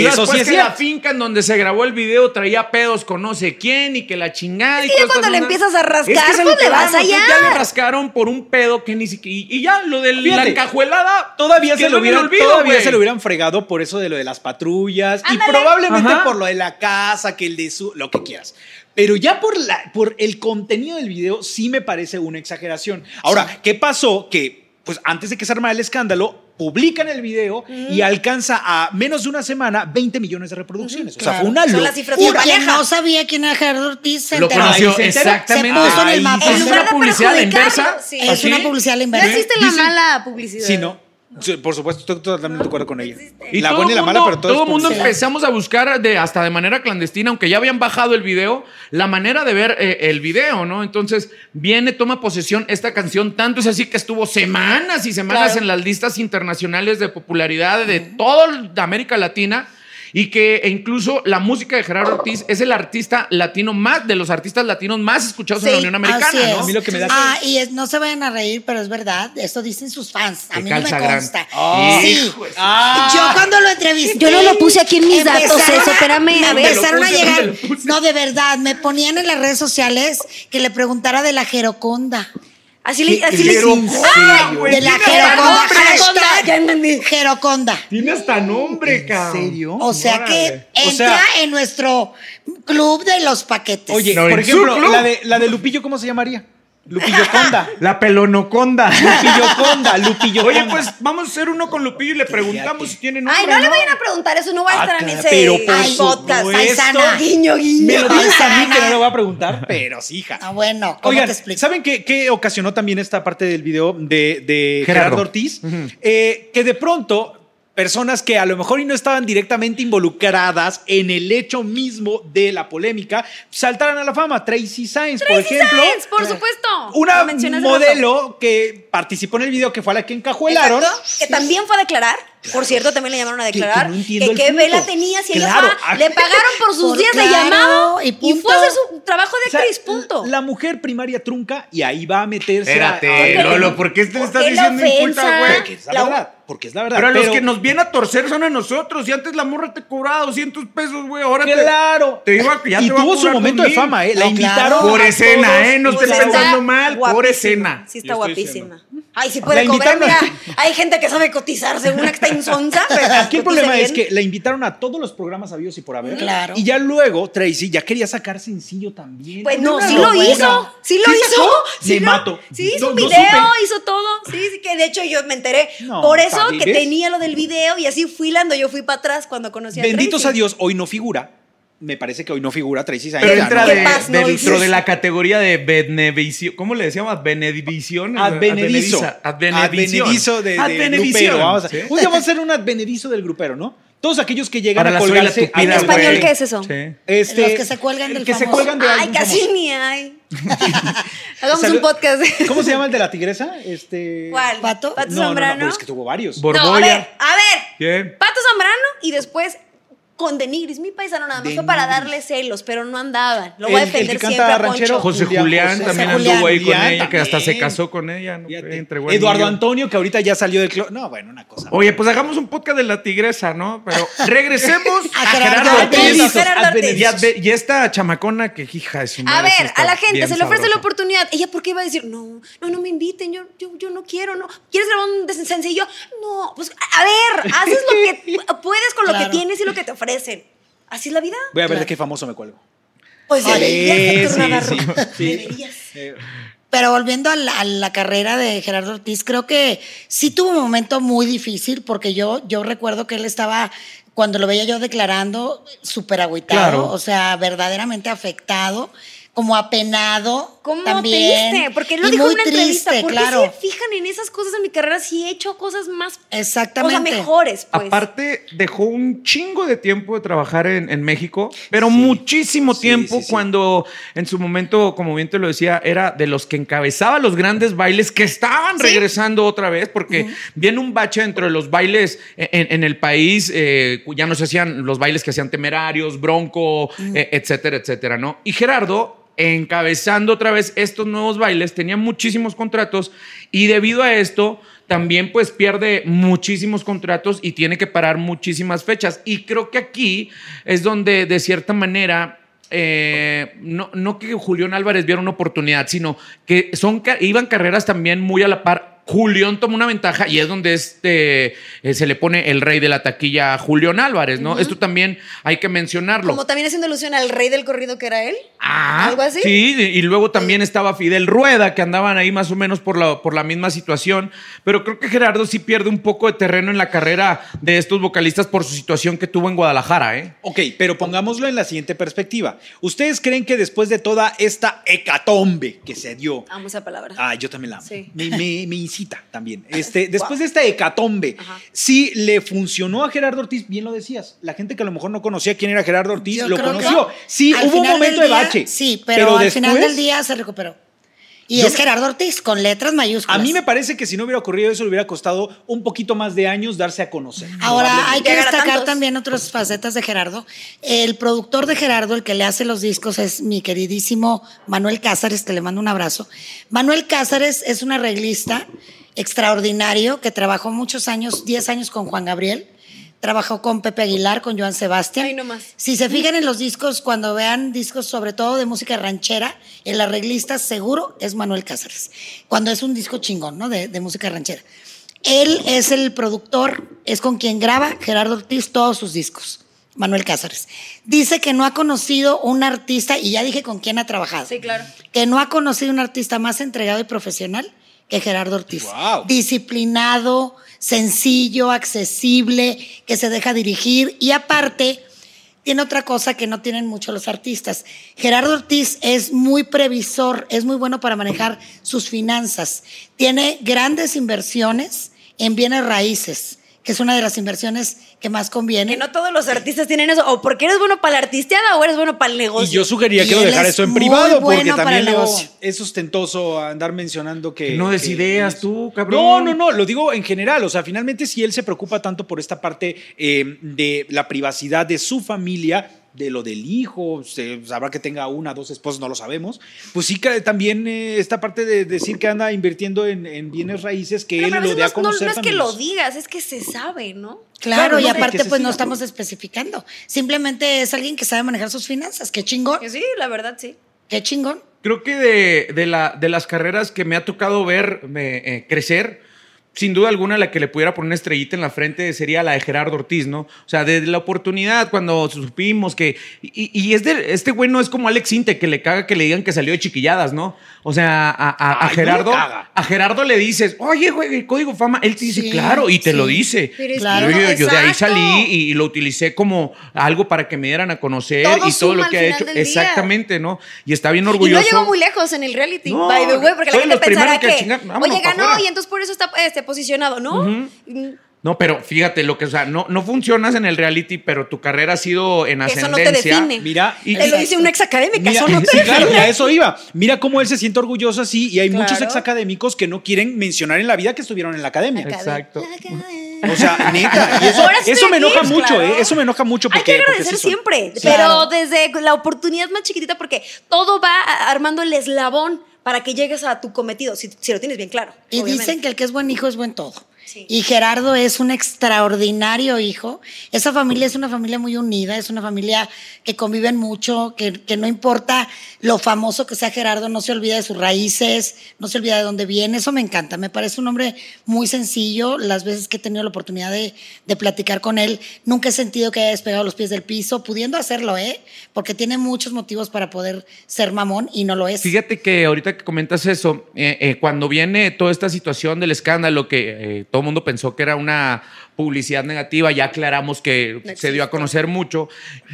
Y eso sí después es que la finca en donde se grabó el video traía pedos con no sé quién y que la chingada. y Es que ya cuando le empiezas a rascar, Es que pues le vas allá. Ya le rascaron por un pedo que ni siquiera. Y, y ya, lo de la encajuelada. Todavía, se lo, hubieran, olvido, todavía se lo hubieran fregado por eso de lo de las patrullas Ándale. y probablemente Ajá. por lo de la casa, que el de su, lo que quieras. Pero ya por, la, por el contenido del video sí me parece una exageración. Ahora, ¿qué pasó? Que pues antes de que se armara el escándalo, publican el video y alcanza a menos de una semana 20 millones de reproducciones. O sea, Claro. fue una Son locura. las cifras Y que quien maneja. no sabía quién era Gerardo Ortiz se Lo conoció exactamente. Se puso en el mapa. lugar de publicidad a la inversa. sí. Es una publicidad a la No inversa. existe la mala publicidad. Sí, ¿no? Sí, por supuesto, estoy totalmente de acuerdo con ella. Y la todo buena y la mala, mundo- pero todo, el mundo empezamos a buscar de, hasta de manera clandestina, aunque ya habían bajado el video, la manera de ver eh, el video, ¿no? Entonces viene, toma posesión esta canción, tanto es así que estuvo semanas y semanas Claro. en las listas internacionales de popularidad de toda América Latina. Y que e incluso la música de Gerardo Ortiz es el artista latino más, de los artistas latinos más escuchados en la Unión Americana, Así es. ¿no? A mí lo que me da- Ah, y es- no se vayan a reír, pero es verdad. Esto dicen sus fans. A Qué mí no me consta. Ah. Sí. Ah. Yo cuando lo entrevisté. Yo no lo puse aquí en mis datos, eso, espérame, me a ver. Empezaron a ¿Dónde lo llegar. No, de verdad, me ponían en las redes sociales que le preguntara de la Jeroconda. Así le, ¿Qué- así le güey, De la tiene Jeroconda. nombre. Ya entendí. Jeroconda. Tiene hasta nombre, cabrón. serio? O sea Órale. que O entra sea- en nuestro club de los paquetes. Oye, No, por en su ejemplo, club. la de, la de Lupillo, ¿cómo se llamaría? Lupillo Conda. *laughs* La pelonoconda. Lupillo Conda, Lupillo Oye, pues vamos a hacer uno con Lupillo y le preguntamos Fíjate. si tiene nombre. Ay, no le vayan a preguntar eso, no va a Ah, estar en cara, ese pero por ay, podcast. supuesto. Paisana. Guiño, guiño. Me lo dices a mí que no le *laughs* voy a preguntar, pero sí, hija. Ah, bueno, ¿cómo Oigan, te explico? ¿saben qué, qué ocasionó también esta parte del video de, de Gerardo. Gerardo. Ortiz? Eh, que de pronto personas que a lo mejor y no estaban directamente involucradas en el hecho mismo de la polémica saltaran a la fama. Tracy Sainz, por Tracy ejemplo. Sainz, por supuesto. Una modelo que participó en el video que fue a la que encajuelaron. Exacto, que también fue a declarar. Por cierto, también le llamaron a Que- que declarar. no entiendo Que el qué vela tenía si ella Claro, a- ah. Le *laughs* pagaron por sus Por días de llamado y y, fue a hacer su trabajo de O sea, actriz, punto. La mujer primaria trunca y ahí va a meterse. a- Espérate, a- Lolo, ¿por qué te ¿Por estás qué diciendo inculta, güey? Porque es la, La- verdad. Porque es la verdad. Pero, los que nos vienen a torcer son a nosotros. Y antes la morra te cobraba 200 pesos, güey. Ahora te- Claro. te iba- ya y te a tuvo su momento de 2000. fama, ¿eh? La No, invitaron. Por a escena. ¿eh? No Pues estés pensando mal. Por escena. Sí, está guapísima. Ay, sí puede cobrar. Mira, hay gente que sabe cotizar según una que está insonza. pero Aquí el cotiza problema es bien. que la invitaron a todos los programas habidos y por haber. Claro. Y ya luego Tracy ya quería sacar sencillo también. Pues no, sí lo hizo, sí lo ¿Sí hizo. Sí lo- mato. Sí, hizo No- un no video, hizo todo. Sí, sí, que de hecho yo me enteré por eso que tenía lo del video y así fui lando. Yo fui para atrás cuando conocí a Benditos Tracy. a Dios, hoy no figura. Me parece que hoy no figura Tracy Sainz. Pero entra no. ¿Qué de- paz, no dentro dices? de la categoría de benevisión. ¿Cómo le decíamos? Benedivisión. Advenedizo. Advenedizo de, de grupero. Vamos a, Sí. Un día vamos a hacer un advenedizo del grupero, ¿no? Todos aquellos que llegan Para a colgarse. tupida, ¿En al- español güey. qué es eso? Sí. Este, Los que se cuelgan del que se cuelgan de Ay, casi famoso. ni hay. *laughs* Hagamos Salud. un podcast. ¿Cómo se *laughs* llama el de la tigresa? Este... ¿Cuál? ¿Pato? No, no, no, Zambrano. pero es que tuvo varios. Bor- No, a ver, a ver. ¿Qué? Pato Zambrano y después con Denigris, mi paisano nada más fue para darle celos, pero no andaban. Lo voy a El- el defender que canta siempre a ranchero, Poncho. José Julián, José también Julián. anduvo ahí con Julián ella, que hasta se también. casó con ella. ¿no? Fíjate. Entregó el Eduardo niño. Antonio, que ahorita ya salió del club. No, bueno, una cosa. Oye, pues hagamos un podcast de la tigresa, ¿no? Pero *laughs* regresemos A a, Gerardo Ortiz. Ortiz. Gerardo Ortiz. Y, a- y esta chamacona que hija de su A ver, a la gente se le ofrece la oportunidad. Ella, ¿por qué iba a decir? No, no, no me inviten, yo, yo, yo no quiero, no. ¿Quieres grabar un sencillo? No, pues a ver, haces lo que *laughs* puedes con lo Claro. que tienes y lo que te ofrecen. Así es la vida. Voy a ver Claro. de qué famoso me cuelgo. Pues deberías, sí, sí, sí. Deberías. Pero volviendo a la, a la carrera de Gerardo Ortiz, creo que sí tuvo un momento muy difícil porque yo, yo recuerdo que él estaba, cuando lo veía yo declarando, súper agüitado, Claro. o sea, verdaderamente afectado, como apenado. ¿Cómo también, triste? Porque él lo y dijo en una entrevista. ¿Por qué se fijan en esas cosas en mi carrera si he hecho cosas más, Exactamente. o sea, mejores, pues? Aparte, dejó un chingo de tiempo de trabajar en, en México, pero muchísimo Sí, tiempo sí, sí. cuando en su momento, como bien te lo decía, era de los que encabezaba los grandes bailes que estaban regresando otra vez, porque viene un bache dentro de los bailes en, en el país, eh, ya no se hacían los bailes que hacían temerarios, bronco, eh, etcétera, etcétera, ¿no? Y Gerardo encabezando otra vez estos nuevos bailes, tenía muchísimos contratos y debido a esto también pues pierde muchísimos contratos y tiene que parar muchísimas fechas. Y creo que aquí es donde de cierta manera... eh, no, no que Julián Álvarez viera una oportunidad, sino que son, iban carreras también muy a la par. Julián toma una ventaja y es donde este, eh, se le pone el rey de la taquilla a Julián Álvarez, ¿no? Esto también hay que mencionarlo. Como también haciendo alusión al rey del corrido que era él. Ah, ¿Algo así? Sí, y luego también estaba Fidel Rueda, que andaban ahí más o menos por la, por la misma situación. Pero creo que Gerardo sí pierde un poco de terreno en la carrera de estos vocalistas por su situación que tuvo en Guadalajara, ¿eh? Ok, pero pongámoslo en la siguiente perspectiva. ¿Ustedes creen que después de toda esta hecatombe que se dio, Amo esa palabra. Ah, yo también la amo. Sí. Me- me también. Este, *laughs* después de esta hecatombe, Ajá. sí le funcionó a Gerardo Ortiz, bien lo decías. La gente que a lo mejor no conocía quién era Gerardo Ortiz, Yo lo que conoció. Sí, hubo un momento de bache. Sí, pero, al final del día se recuperó. Y Yo es Gerardo Ortiz, con letras mayúsculas. A mí me parece que si no hubiera ocurrido eso, le hubiera costado un poquito más de años darse a conocer. Ahora, hay que destacar también otras facetas de Gerardo. El productor de Gerardo, el que le hace los discos, es mi queridísimo Manuel Cázares, que le mando un abrazo. Manuel Cázares es un arreglista extraordinario que trabajó muchos años, 10 años con Juan Gabriel. Trabajó con Pepe Aguilar, con Joan Sebastián. Ay, no más. Si se fijan en los discos, cuando vean discos sobre todo de música ranchera, el arreglista seguro es Manuel Cázares. Cuando es un disco chingón, ¿no? De, de música ranchera. Él es el productor, es con quien graba Gerardo Ortiz todos sus discos. Manuel Cázares. Dice que no ha conocido un artista, y ya dije con quién ha trabajado. Sí, claro. Que no ha conocido un artista más entregado y profesional que Gerardo Ortiz. Wow. Disciplinado, sencillo, accesible, que se deja dirigir y aparte tiene otra cosa que no tienen mucho los artistas. Gerardo Ortiz es muy previsor, es muy bueno para manejar sus finanzas. Tiene grandes inversiones en bienes raíces, que es una de las inversiones que más conviene. Que no todos los artistas tienen eso. O porque eres bueno para la artisteada o eres bueno para el negocio. Y yo sugeriría Y que lo dejara es eso en privado, porque bueno para también luego es ostentoso andar mencionando que. No des que- ideas tú, cabrón. No, no, no, lo digo en general. O sea, finalmente, si él se preocupa tanto por esta parte eh, de la privacidad de su familia, de lo del hijo, se sabrá que tenga una, dos esposas, no lo sabemos. Pues sí, que también eh, esta parte de decir que anda invirtiendo en, en bienes raíces, que Pero, él pero a lo veces dé a no, no- conocer. no es que lo digas, es que se sabe, ¿no? Claro, Claro, y no aparte pues no estamos especificando. Simplemente es alguien que sabe manejar sus finanzas. Qué chingón, sí, la verdad, sí. qué chingón. Creo que de, de la, de las carreras que me ha tocado ver me, eh, crecer, sin duda alguna la que le pudiera poner una estrellita en la frente sería la de Gerardo Ortiz, ¿no? O sea, desde la oportunidad, cuando supimos que... Y, y es de, este güey no es como Alex Inte, que le caga que le digan que salió de chiquilladas, ¿no? O sea, a, a- a Ay, no le Gerardo... a Gerardo le dices, oye, güey, el código fama, él te dice, Sí, claro, y te sí. lo dice. Pero Claro. Yo, de ahí salí y lo utilicé como algo para que me dieran a conocer Todo y todo lo que ha hecho. Exactamente, ¿no? Y está bien Y no orgulloso. llegó muy lejos en el reality, No, by the way, porque la gente pensará que que, chingar- vámonos oye, ganó y entonces por eso está este, posicionado, ¿no? Mm, No, pero fíjate, lo que, o sea, no, no funcionas en el reality, pero tu carrera ha sido en Eso no te ascendencia. define. Mira, Y- Él lo dice una ex académica, Mira, eso no *laughs* te sí, claro, define. y a eso iba. Mira cómo él se siente orgulloso así y hay muchos Claro. ex académicos que no quieren mencionar en la vida que estuvieron en la academia. Exacto. O sea, neta. Y eso, eso me enoja mucho, claro. ¿eh? Eso me enoja mucho porque. Hay que agradecer siempre, Sí. pero Claro. desde la oportunidad más chiquitita, porque todo va armando el eslabón para que llegues a tu cometido, si, si lo tienes bien claro. Y obviamente. dicen que el que es buen hijo es buen todo. Sí. Y Gerardo es un extraordinario hijo. Esa familia es una familia muy unida, es una familia que conviven mucho, que, que no importa lo famoso que sea Gerardo, no se olvida de sus raíces, no se olvida de dónde viene. Eso me encanta. Me parece un hombre muy sencillo. Las veces que he tenido la oportunidad de, de platicar con él, nunca he sentido que haya despegado los pies del piso, pudiendo hacerlo, ¿eh? Porque tiene muchos motivos para poder ser mamón y no lo es. Fíjate que ahorita que comentas eso, eh, eh, cuando viene toda esta situación del escándalo, que eh, todo el mundo pensó que era una publicidad negativa, ya aclaramos que No se dio a conocer mucho.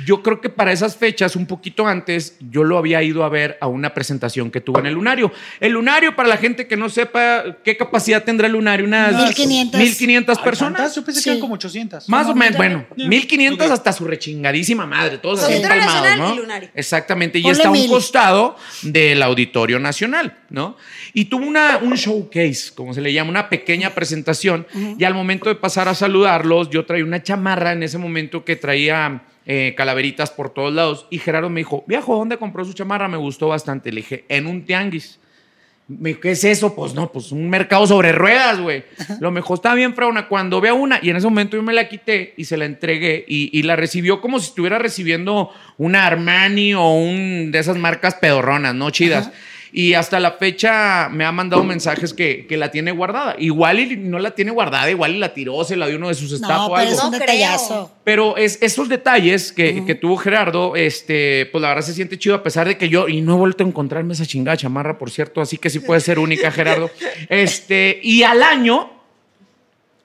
Yo creo que para esas fechas, un poquito antes, yo lo había ido a ver a una presentación que tuvo en el Lunario. El Lunario, para la gente que no sepa qué capacidad tendrá el Lunario, unas 1500. 1500 Ay, personas. ¿tantas? Yo pensé Sí. que eran como 800. Más o menos, bueno, Ya. 1500 Ok. hasta su rechingadísima madre, todos Sí. así palmados, ¿no? y Lunario. Exactamente, y Ponle está a un mil. costado del Auditorio Nacional, ¿no? Y tuvo una, un showcase, como se le llama, una pequeña presentación, y al momento de pasar a saludarlos, yo traía una chamarra en ese momento que traía eh, calaveritas por todos lados, y Gerardo me dijo, viejo, ¿dónde compró su chamarra? Me gustó bastante. Le dije, en un tianguis. Me dijo, ¿qué es eso? Pues no, pues un mercado sobre ruedas, güey. Lo mejor está bien, Frauna. Cuando vea una, y en ese momento yo me la quité y se la entregué y, y la recibió como si estuviera recibiendo una Armani o un de esas marcas pedorronas, ¿no? Chidas. Y hasta la fecha me ha mandado mensajes que, que la tiene guardada. Igual y no la tiene guardada, igual y la tiró, se la dio uno de sus staff no, o pero es un detallazo. Pero es, esos detalles que, que tuvo Gerardo, este, pues la verdad se siente chido a pesar de que yo, y no he vuelto a encontrarme esa chingada chamarra, por cierto, así que sí puede ser única, Gerardo. *laughs* Este, y al año,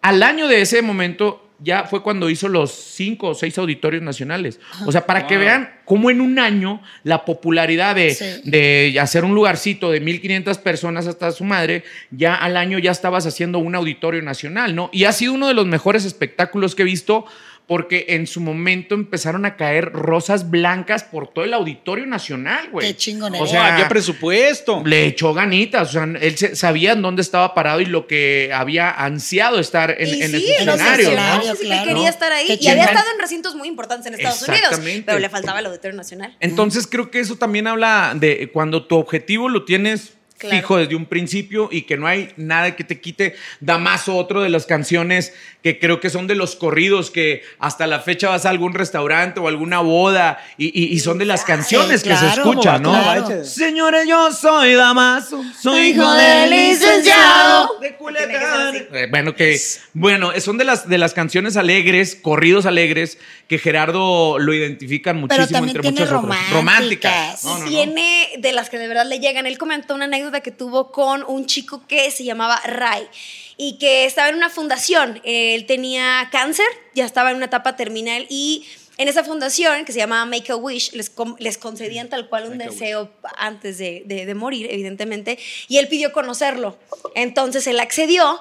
al año de ese momento, ya fue cuando hizo los cinco o seis auditorios nacionales. O sea, para que vean cómo en un año la popularidad de, Sí. de hacer un lugarcito de 1500 personas hasta su madre, ya al año ya estabas haciendo un auditorio nacional, ¿no? Y ha sido uno de los mejores espectáculos que he visto porque en su momento empezaron a caer rosas blancas por todo el auditorio nacional, güey. Qué chingón O sea, había presupuesto. le echó ganitas, o sea, él sabía en dónde estaba parado y lo que había ansiado estar en, y en sí, los escenario, ¿no? sí que claro. quería estar ahí. Qué Y había estado en recintos muy importantes en Estados Unidos, pero le faltaba el Auditorio Nacional. Entonces creo que eso también habla de cuando tu objetivo lo tienes Claro. fijo desde un principio y que no hay nada que te quite. Damaso, otro de las canciones que creo que son de los corridos que hasta la fecha vas a algún restaurante o alguna boda y, y- y son de las canciones Sí, que se claro. escuchan, ¿no? Claro. Señores, yo soy Damaso, soy hijo del licenciado de Culiacán. Eh, Bueno, que bueno, son de las de las canciones alegres, corridos alegres que Gerardo lo identifican muchísimo también entre tiene muchas otras. románticas. No, no, no. Tiene de las que de verdad le llegan. Él comentó una anécdota que tuvo con un chico que se llamaba Ray y que estaba en una fundación. Él tenía cáncer, ya estaba en una etapa terminal y en esa fundación que se llamaba Make a Wish les, les concedían tal cual un Make deseo antes de, de- de morir, evidentemente, y él pidió conocerlo. Entonces él accedió.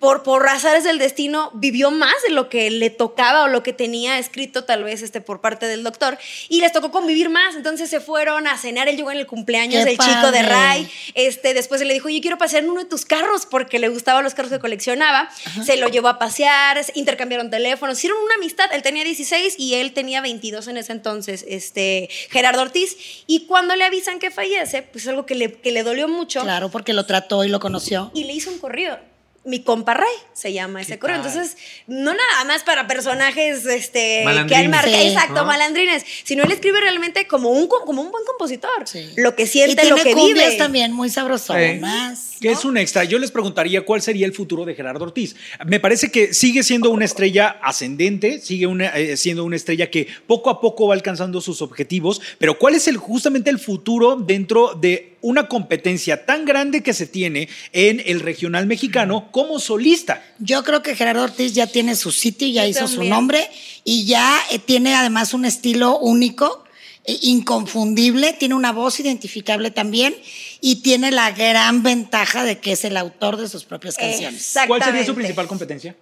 Por, por razones del destino, vivió más de lo que le tocaba o lo que tenía escrito, tal vez este, por parte del doctor, y les tocó convivir más. Entonces se fueron a cenar. Él llegó en el cumpleaños ¡Qué del chico de! Ray. Este, después le dijo, yo quiero pasear en uno de tus carros porque le gustaban los carros que coleccionaba. Se lo llevó a pasear, se- intercambiaron teléfonos, hicieron una amistad. Él tenía 16 y él tenía 22 en ese entonces, este, Gerardo Ortiz. Y cuando le avisan que fallece, pues algo que le, que le dolió mucho Claro, porque lo trató y lo conoció. y le hizo un corrido. Mi compa Ray se llama ese ¿Qué corrido. tal? Entonces, no nada más para personajes este, que han marcado, Sí. exacto, ¿no? malandrines, sino él escribe realmente como un, co- como un buen compositor. Sí. Lo que Y siente, tiene lo que vive. también muy sabrosonas. Que es un extra. Yo les preguntaría cuál sería el futuro de Gerardo Ortiz. Me parece que sigue siendo una estrella ascendente, sigue una- eh, siendo una estrella que poco a poco va alcanzando sus objetivos, pero ¿cuál es el, justamente el futuro dentro de una competencia tan grande que se tiene en el regional mexicano como solista? Yo creo que Gerardo Ortiz ya tiene su sitio, ya Yo hizo su nombre y ya eh, tiene además un estilo único, eh, inconfundible, tiene una voz identificable también y tiene la gran ventaja de que es el autor de sus propias canciones. ¿Cuál sería su principal competencia?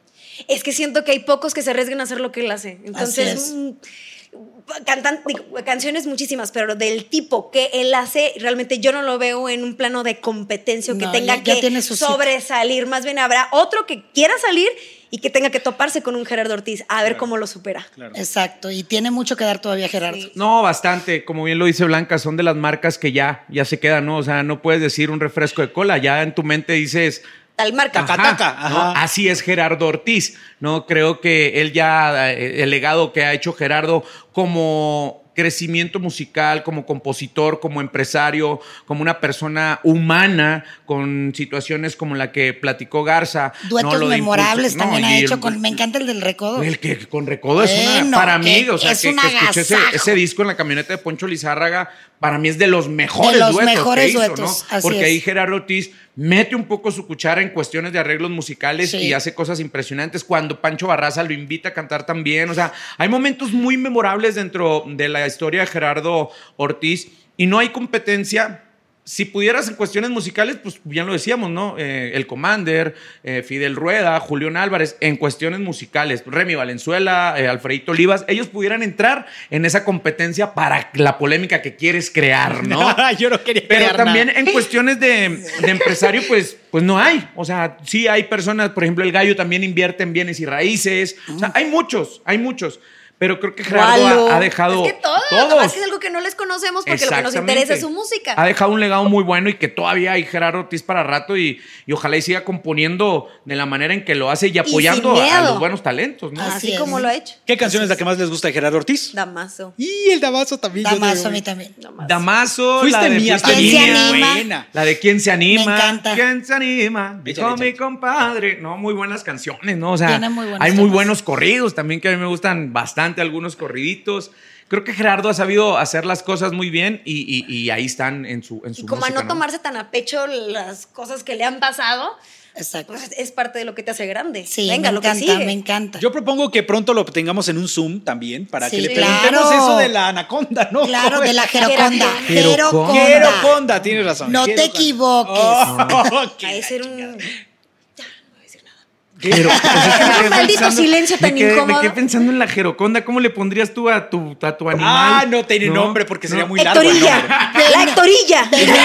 Es que siento que hay pocos que se arriesgan a hacer lo que él hace. Entonces, es. Cantan, digo, canciones muchísimas, pero del tipo que él hace, realmente yo no lo veo en un plano de competencia o que No, tenga ya- ya que tiene su sitio. sobresalir. Más bien habrá otro que quiera salir y que tenga que toparse con un Gerardo Ortiz a ver cómo lo supera. Exacto, y tiene mucho que dar todavía Gerardo. Sí. No, bastante. Como bien lo dice Blanca, son de las marcas que ya, ya se quedan, ¿no? O sea, no puedes decir un refresco de cola. Ya en tu mente dices, Tal marca. Ajá. Así es Gerardo Ortiz, ¿no? Creo que él ya, eh, el legado que ha hecho Gerardo como crecimiento musical, como compositor, como empresario, como una persona humana, con situaciones como la que platicó Garza. Duetos memorables también ha hecho el- con. Me encanta el del recodo. el que con Recodo es una, para mí, o sea, es que, que escuché ese, disco en la camioneta de Poncho Lizárraga, para mí es de los mejores De los duetos mejores que hizo, duetos, ¿no? así Porque es. ahí Gerardo Ortiz mete un poco su cuchara en cuestiones de arreglos musicales Sí. y hace cosas impresionantes. Cuando Pancho Barraza lo invita a cantar también, o sea, hay momentos muy memorables dentro de la historia de Gerardo Ortiz y no hay competencia. Si pudieras en cuestiones musicales, pues ya lo decíamos, ¿no? Eh, el Commander, eh, Fidel Rueda, Julián Álvarez, en cuestiones musicales, Remy Valenzuela, eh, Alfredito Olivas, ellos pudieran entrar en esa competencia para la polémica que quieres crear, ¿no? *laughs* Yo no quería Pero crear también nada. en cuestiones de, de empresario, pues, pues no hay. O sea, sí hay personas, por ejemplo, el gallo también invierte en bienes y raíces. O sea, hay muchos, hay muchos. Pero creo que Gerardo ha, ha dejado. Es que todos, todos. nomás que es algo que no les conocemos porque lo que nos interesa es su música. Ha dejado un legado muy bueno y que todavía hay Gerardo Ortiz para rato y, y ojalá y siga componiendo de la manera en que lo hace y apoyando a, los buenos talentos, ¿no? Así Así es. como lo ha hecho. ¿Qué canción es la que más les gusta de Gerardo Ortiz? Damaso. Y el Damaso también. Damaso digo, a mí también. Damaso. Damaso, Fuiste la de mía ¿Quién se anima? Buena. La de quién se anima. Me encanta. ¿Quién se anima? Dijo mi compadre. No, muy buenas canciones, ¿no? O sea, Tiene muy buenos hay muy buenos corridos también que a mí me gustan bastante algunos corriditos. Creo que Gerardo ha sabido hacer las cosas muy bien y, y- y ahí están en su, en su Y como a música, no tomarse tan a pecho las cosas que le han pasado, Exacto. pues es parte de lo que te hace grande. Sí, Venga, me lo que encanta, sigue. me encanta. Yo propongo que pronto lo tengamos en un Zoom también para Sí, que le claro. preguntemos eso de la anaconda, ¿no? Claro, de la Jeroconda. Jeroconda. Jeroconda. Tienes razón. No te Jeroconda. equivoques. Oh, *laughs* de ser un... Pero, pues, *laughs* maldito pensando- silencio tan me quedé- incómodo. Me quedé pensando en la Jeroconda. ¿Cómo le pondrías tú a tu, a tu animal? Ah, no tiene nombre porque sería muy largo el Hectorilla. *laughs* La Hectorilla. *laughs* Veneno,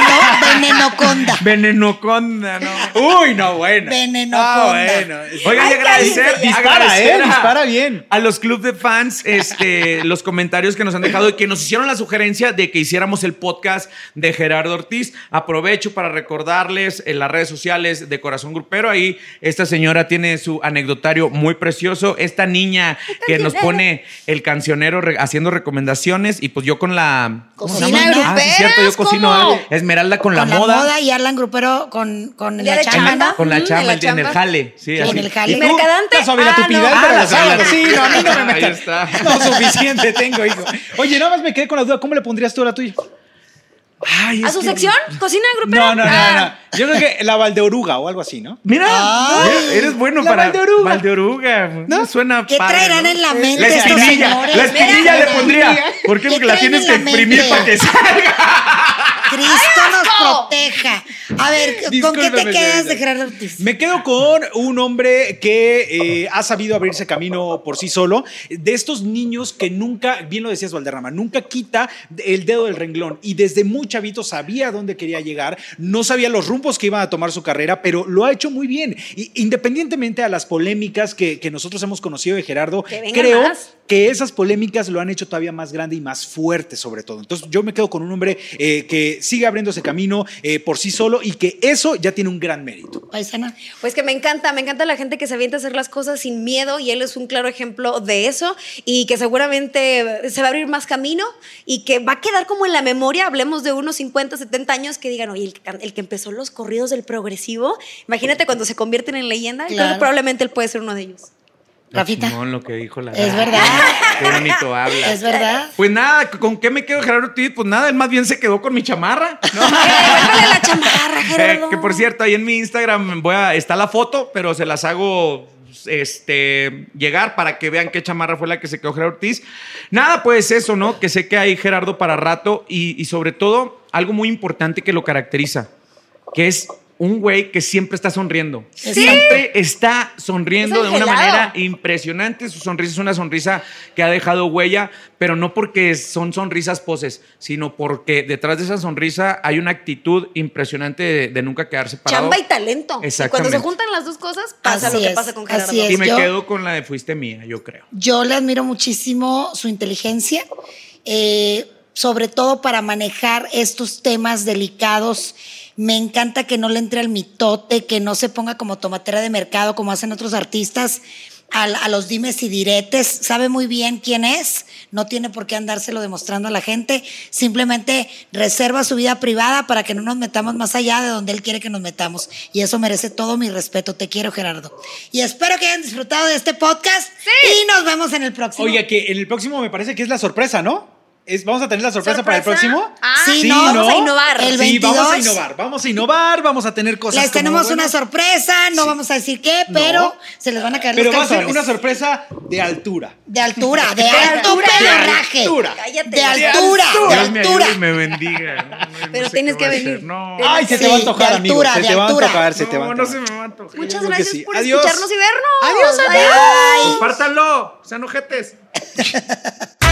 venenoconda. Venenoconda, ¿no? Uy, no, bueno. Venenoconda. Ah, bueno. Oigan, Ay, agradecer. Dispara, agradecer ¿eh? a- Dispara bien. A los club de fans, este, los comentarios que nos han dejado y que nos hicieron la sugerencia de que hiciéramos el podcast de Gerardo Ortiz. Aprovecho para recordarles en las redes sociales de Corazón Grupero. Ahí esta señora tiene su anecdotario muy precioso. Esta niña que nos pone el cancionero re- haciendo recomendaciones y pues yo con la... ¿cómo se Cocina? Ah, sí, es cierto, yo cocino. Esmeralda con, Con la, moda. y Alan Grupero con, con la chamba, chamba. ¿no? Con la chamba, en la en el jale. Sí, así. el jale. ¿Y. Mercadante. La Ah, no. Ah, la la. Sí, no, a mí no me Ahí metas. está. No, suficiente tengo, hijo. Oye, nada más me quedé con la duda. ¿Cómo le pondrías tú la tuya? Ay, ¿A su que- sección? ¿Cocina grupera? No, no, no, Ah. no. Yo creo que la Valdeoruga o algo así, ¿no? Mira, Ah. eres bueno La para Valdeoruga. Valdeoruga. No suena ¿Qué padre, traerán ¿no? en la mente La estos espinilla, señores? la espinilla Mira, le pondría. ¿Por qué? ¿Qué Porque la tienes en que exprimir mente? para que salga. Cristo nos proteja. A ver, ¿con qué te quedas de Gerardo Ortiz? Me quedo con un hombre que eh, ha sabido abrirse camino por sí solo, de estos niños que nunca, bien lo decías Valderrama, nunca quita el dedo del renglón y desde muy chavito sabía dónde quería llegar, no sabía los rumbos que iban a tomar su carrera, pero lo ha hecho muy bien. Y, independientemente a las polémicas que, que nosotros hemos conocido de Gerardo, Que creo más. que esas polémicas lo han hecho todavía más grande y más fuerte sobre todo. Entonces yo me quedo con un hombre eh, que sigue abriéndose camino eh, por sí solo y que eso ya tiene un gran mérito. Paisana. Pues que me encanta, me encanta la gente que se avienta a hacer las cosas sin miedo y él es un claro ejemplo de eso y que seguramente se va a abrir más camino y que va a quedar como en la memoria, hablemos de unos 50, 70 años que digan, oye, el que, can- el que empezó los corridos del progresivo, imagínate cuando se convierten en leyenda, creo que Claro. probablemente él puede ser uno de ellos. Rafita. Lo que dijo la Es verdad. Qué bonito habla. Es verdad. Pues nada, ¿con qué me quedo Gerardo Ortiz? Pues nada, él más bien se quedó con mi chamarra. ¿no? *laughs* Eh, la chamarra, Eh, Gerardo. que por cierto, ahí en mi Instagram voy a, está la foto, pero se las hago este, llegar para que vean qué chamarra fue la que se quedó Gerardo Ortiz. Nada, pues eso, ¿no? Que sé que hay Gerardo para rato y, y sobre todo algo muy importante que lo caracteriza, que es un güey que siempre está sonriendo. Sí. Siempre está sonriendo Es de una manera impresionante. Su sonrisa es una sonrisa que ha dejado huella, pero no porque son sonrisas poses, sino porque detrás de esa sonrisa hay una actitud impresionante de, de nunca quedarse parado. Chamba y talento. Y cuando Exactamente. se juntan las dos cosas, pasa Así lo que es, pasa con así Gerardo. es. Y me Yo- quedo con la de fuiste mía, yo creo. Yo le admiro muchísimo su inteligencia, eh, sobre todo para manejar estos temas delicados. Me encanta que no le entre al mitote, que no se ponga como tomatera de mercado como hacen otros artistas. al- A, los dimes y diretes, sabe muy bien quién es, no tiene por qué andárselo demostrando a la gente, simplemente reserva su vida privada para que no nos metamos más allá de donde él quiere que nos metamos. Y eso merece todo mi respeto. Te quiero, Gerardo. Y espero que hayan disfrutado de este podcast y nos vemos en el próximo. Oye, que en el próximo me parece que es la sorpresa, ¿no? Es, vamos a tener la sorpresa, para el próximo. Ah, Sí, no, ¿no? vamos a innovar. El sí, vamos a 22. innovar, vamos a innovar, vamos a tener cosas. Les como, tenemos bueno, una sorpresa, no vamos a decir qué, No. pero se les van a caer Pero los va a ser una sorpresa de altura. De altura, de, *laughs* De alto altura. pedorraje. De altura. Cállate. De De altura, de Dios me altura. ayude y me bendiga. No, no Pero sé tienes que venir. No, Ay, se Sí, te va a antojar, amigo. altura, se te va a antojar, se te va a no, no antojar. se me va a antojar. Muchas gracias por escucharnos y vernos. Adiós, Adiós. Compártanlo, sean ojetes. *laughs*